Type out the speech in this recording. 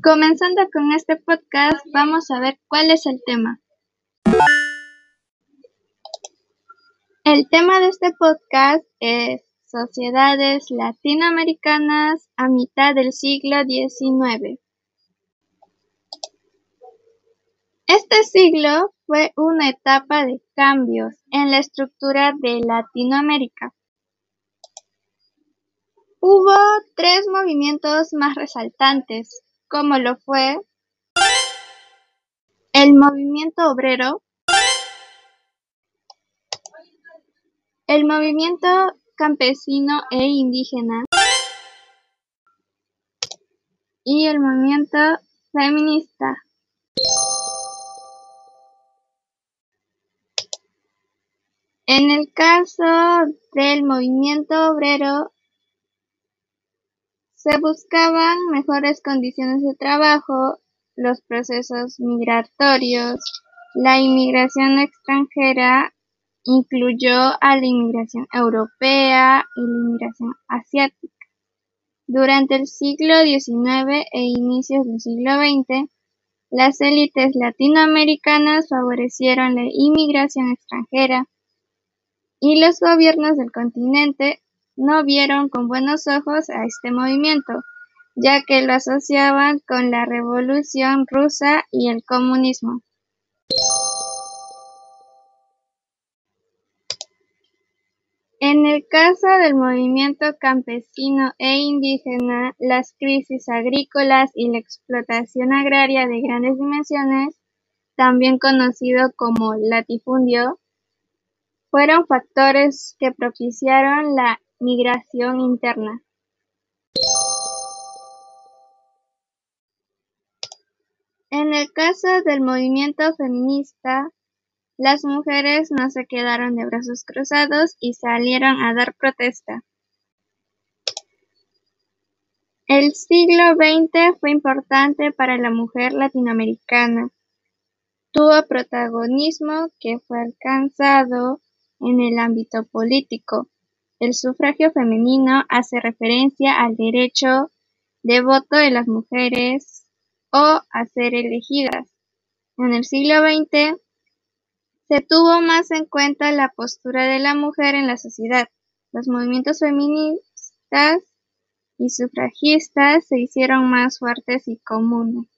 Comenzando con este podcast, vamos a ver cuál es el tema. El tema de este podcast es Sociedades latinoamericanas a mitad del siglo XIX. Este siglo fue una etapa de cambios en la estructura de Latinoamérica. Hubo tres movimientos más resaltantes, como lo fue el movimiento obrero, el movimiento campesino e indígena. Y el movimiento feminista. En el caso del movimiento obrero, se buscaban mejores condiciones de trabajo, los procesos migratorios, la inmigración extranjera incluyó a la inmigración europea y la inmigración asiática. Durante el siglo XIX e inicios del siglo XX, las élites latinoamericanas favorecieron la inmigración extranjera y los gobiernos del continente no vieron con buenos ojos a este movimiento, ya que lo asociaban con la Revolución rusa y el comunismo. En el caso del movimiento campesino e indígena, las crisis agrícolas y la explotación agraria de grandes dimensiones, también conocido como latifundio, fueron factores que propiciaron la Migración interna. En el caso del movimiento feminista, las mujeres no se quedaron de brazos cruzados y salieron a dar protesta. El siglo XX fue importante para la mujer latinoamericana. Tuvo protagonismo que fue alcanzado en el ámbito político, el sufragio femenino hace referencia al derecho de voto de las mujeres o a ser elegidas. En el siglo XX se tuvo más en cuenta la postura de la mujer en la sociedad. Los movimientos feministas y sufragistas se hicieron más fuertes y comunes.